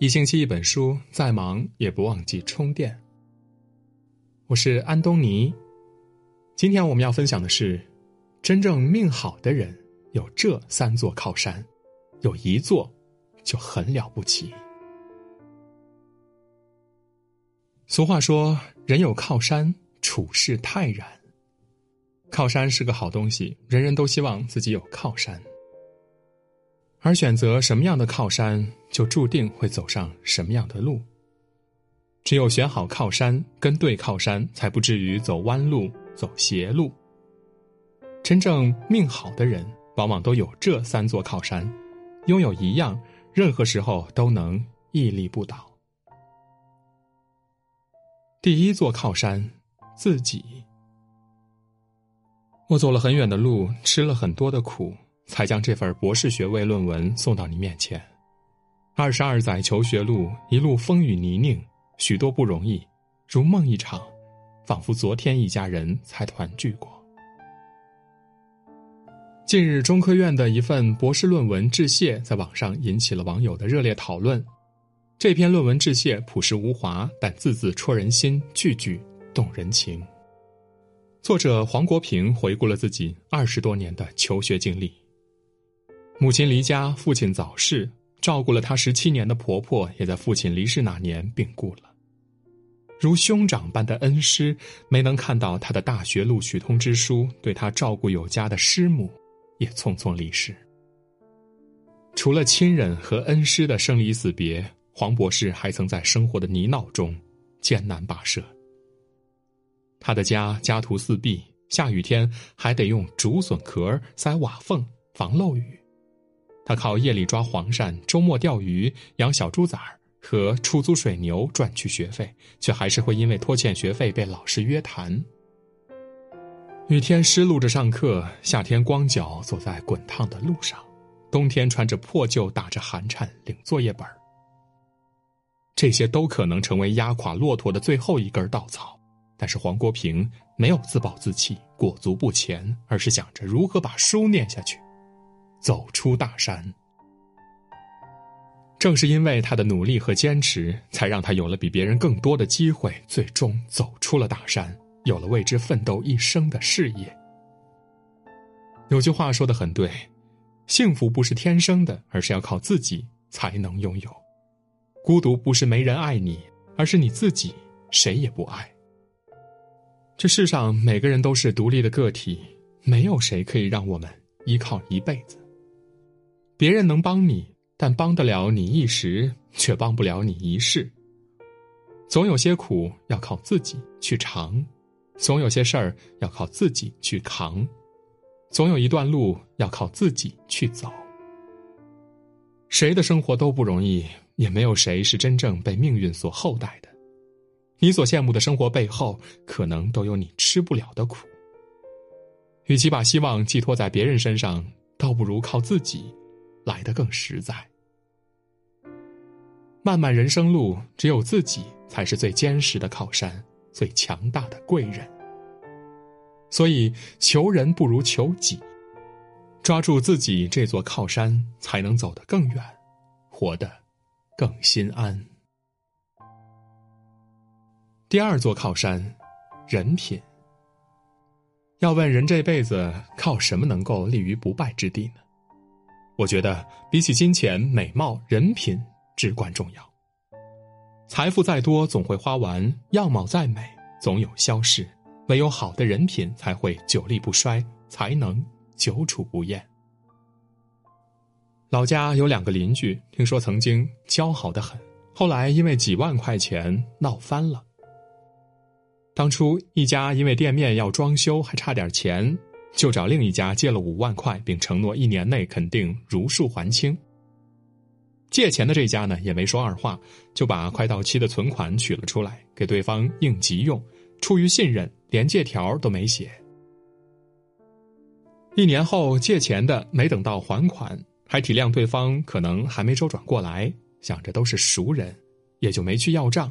一星期一本书，再忙也不忘记充电。我是安东尼，今天我们要分享的是：真正命好的人有这三座靠山，有一座就很了不起。俗话说：“人有靠山，处事泰然。”靠山是个好东西，人人都希望自己有靠山。而选择什么样的靠山，就注定会走上什么样的路。只有选好靠山，跟对靠山，才不至于走弯路、走邪路。真正命好的人，往往都有这三座靠山，拥有一样，任何时候都能屹立不倒。第一座靠山，自己。我走了很远的路，吃了很多的苦。才将这份博士学位论文送到你面前。二十二载求学路，一路风雨泥泞，许多不容易，如梦一场，仿佛昨天一家人才团聚过。近日，中科院的一份博士论文致谢在网上引起了网友的热烈讨论。这篇论文致谢朴实无华，但字字戳人心，句句动人情。作者黄国平回顾了自己二十多年的求学经历。母亲离家，父亲早逝，照顾了她十七年的婆婆也在父亲离世那年病故了。如兄长般的恩师，没能看到他的大学录取通知书，对他照顾有加的师母，也匆匆离世。除了亲人和恩师的生离死别，黄博士还曾在生活的泥淖中艰难跋涉。他的家家徒四壁，下雨天还得用竹笋壳塞瓦缝防漏雨。他靠夜里抓黄鳝、周末钓鱼、养小猪崽儿和出租水牛赚取学费，却还是会因为拖欠学费被老师约谈。雨天湿漉着上课，夏天光脚走在滚烫的路上，冬天穿着破旧打着寒颤领作业本儿。这些都可能成为压垮骆驼的最后一根稻草，但是黄国平没有自暴自弃、裹足不前，而是想着如何把书念下去。走出大山，正是因为他的努力和坚持，才让他有了比别人更多的机会，最终走出了大山，有了为之奋斗一生的事业。有句话说的很对，幸福不是天生的，而是要靠自己才能拥有；孤独不是没人爱你，而是你自己谁也不爱。这世上每个人都是独立的个体，没有谁可以让我们依靠一辈子。别人能帮你，但帮得了你一时，却帮不了你一世。总有些苦要靠自己去尝，总有些事儿要靠自己去扛，总有一段路要靠自己去走。谁的生活都不容易，也没有谁是真正被命运所厚待的。你所羡慕的生活背后，可能都有你吃不了的苦。与其把希望寄托在别人身上，倒不如靠自己。来的更实在。漫漫人生路，只有自己才是最坚实的靠山，最强大的贵人。所以，求人不如求己，抓住自己这座靠山，才能走得更远，活得更心安。第二座靠山，人品。要问人这辈子靠什么能够立于不败之地呢？我觉得比起金钱、美貌，人品至关重要。财富再多总会花完，样貌再美总有消逝，唯有好的人品才会久立不衰，才能久处不厌。老家有两个邻居，听说曾经交好的很，后来因为几万块钱闹翻了。当初一家因为店面要装修，还差点钱。就找另一家借了五万块，并承诺一年内肯定如数还清。借钱的这家呢，也没说二话，就把快到期的存款取了出来，给对方应急用。出于信任，连借条都没写。一年后，借钱的没等到还款，还体谅对方可能还没周转过来，想着都是熟人，也就没去要账。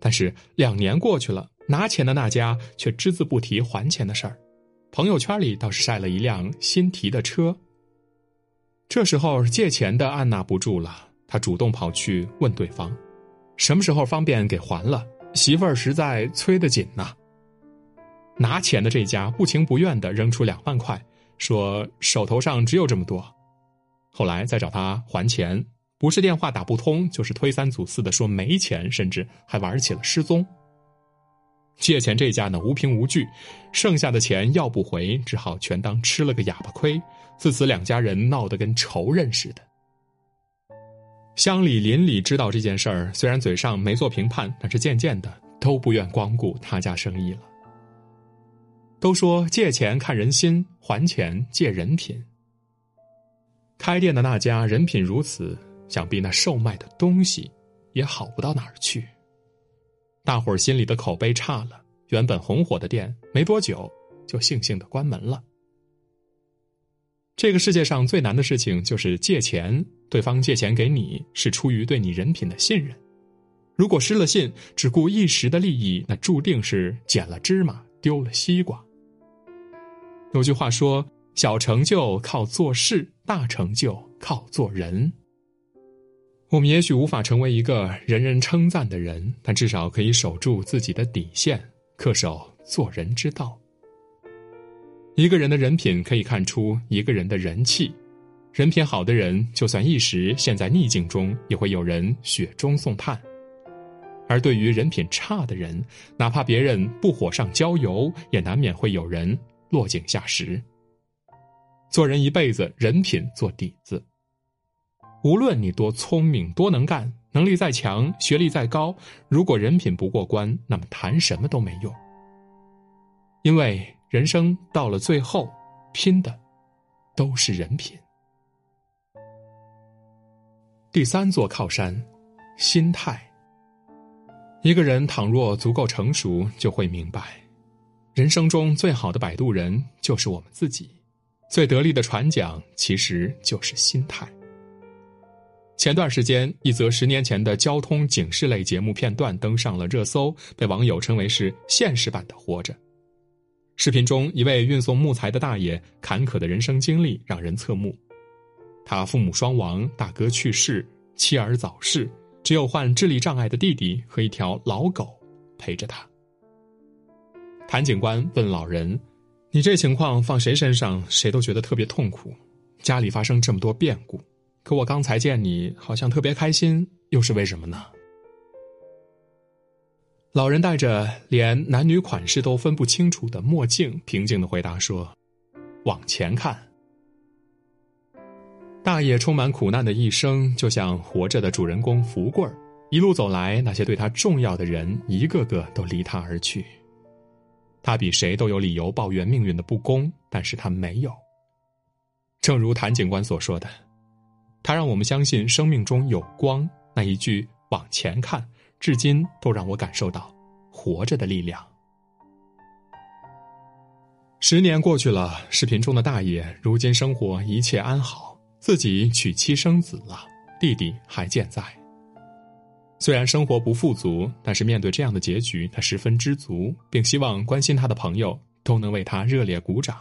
但是两年过去了，拿钱的那家却只字不提还钱的事儿。朋友圈里倒是晒了一辆新提的车。这时候借钱的按捺不住了，他主动跑去问对方：“什么时候方便给还了？媳妇儿实在催得紧呐。”拿钱的这家不情不愿的扔出两万块，说手头上只有这么多。后来再找他还钱，不是电话打不通，就是推三阻四的说没钱，甚至还玩起了失踪。借钱这家呢无凭无据，剩下的钱要不回，只好全当吃了个哑巴亏。自此两家人闹得跟仇人似的。乡里邻里知道这件事儿，虽然嘴上没做评判，但是渐渐的都不愿光顾他家生意了。都说借钱看人心，还钱借人品。开店的那家人品如此，想必那售卖的东西也好不到哪儿去。大伙儿心里的口碑差了，原本红火的店没多久就悻悻的关门了。这个世界上最难的事情就是借钱，对方借钱给你是出于对你人品的信任，如果失了信，只顾一时的利益，那注定是捡了芝麻丢了西瓜。有句话说：“小成就靠做事，大成就靠做人。”我们也许无法成为一个人人称赞的人，但至少可以守住自己的底线，恪守做人之道。一个人的人品可以看出一个人的人气，人品好的人，就算一时陷在逆境中，也会有人雪中送炭；而对于人品差的人，哪怕别人不火上浇油，也难免会有人落井下石。做人一辈子，人品做底子。无论你多聪明、多能干、能力再强、学历再高，如果人品不过关，那么谈什么都没用。因为人生到了最后，拼的都是人品。第三座靠山，心态。一个人倘若足够成熟，就会明白，人生中最好的摆渡人就是我们自己，最得力的船桨其实就是心态。前段时间，一则十年前的交通警示类节目片段登上了热搜，被网友称为是现实版的《活着》。视频中，一位运送木材的大爷坎坷的人生经历让人侧目。他父母双亡，大哥去世，妻儿早逝，只有患智力障碍的弟弟和一条老狗陪着他。谭警官问老人：“你这情况放谁身上，谁都觉得特别痛苦。家里发生这么多变故。”可我刚才见你好像特别开心，又是为什么呢？老人戴着连男女款式都分不清楚的墨镜，平静的回答说：“往前看。”大爷充满苦难的一生，就像活着的主人公福贵儿，一路走来，那些对他重要的人，一个个都离他而去。他比谁都有理由抱怨命运的不公，但是他没有。正如谭警官所说的。他让我们相信生命中有光，那一句“往前看”，至今都让我感受到活着的力量。十年过去了，视频中的大爷如今生活一切安好，自己娶妻生子了，弟弟还健在。虽然生活不富足，但是面对这样的结局，他十分知足，并希望关心他的朋友都能为他热烈鼓掌。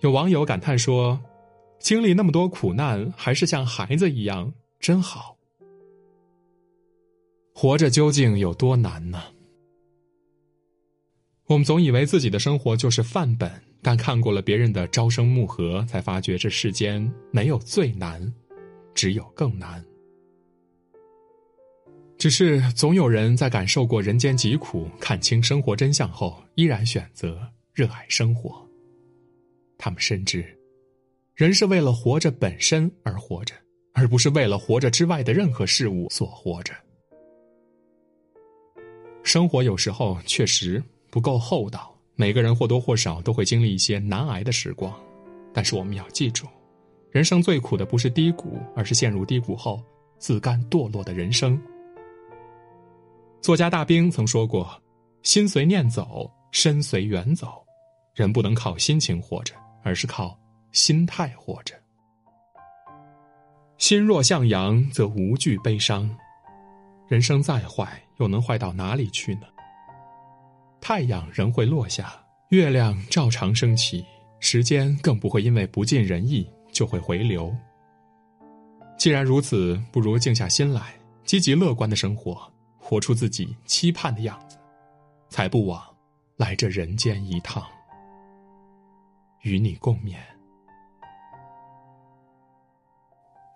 有网友感叹说。经历那么多苦难，还是像孩子一样，真好。活着究竟有多难呢？我们总以为自己的生活就是范本，但看过了别人的朝生暮合，才发觉这世间没有最难，只有更难。只是总有人在感受过人间疾苦、看清生活真相后，依然选择热爱生活。他们深知。人是为了活着本身而活着，而不是为了活着之外的任何事物所活着。生活有时候确实不够厚道，每个人或多或少都会经历一些难挨的时光。但是我们要记住，人生最苦的不是低谷，而是陷入低谷后自甘堕落的人生。作家大兵曾说过：“心随念走，身随缘走，人不能靠心情活着，而是靠。”心态活着，心若向阳，则无惧悲伤。人生再坏，又能坏到哪里去呢？太阳仍会落下，月亮照常升起，时间更不会因为不尽人意就会回流。既然如此，不如静下心来，积极乐观的生活，活出自己期盼的样子，才不枉来这人间一趟。与你共勉。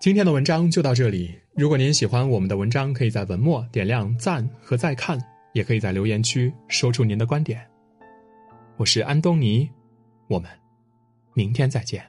今天的文章就到这里。如果您喜欢我们的文章，可以在文末点亮赞和再看，也可以在留言区说出您的观点。我是安东尼，我们明天再见。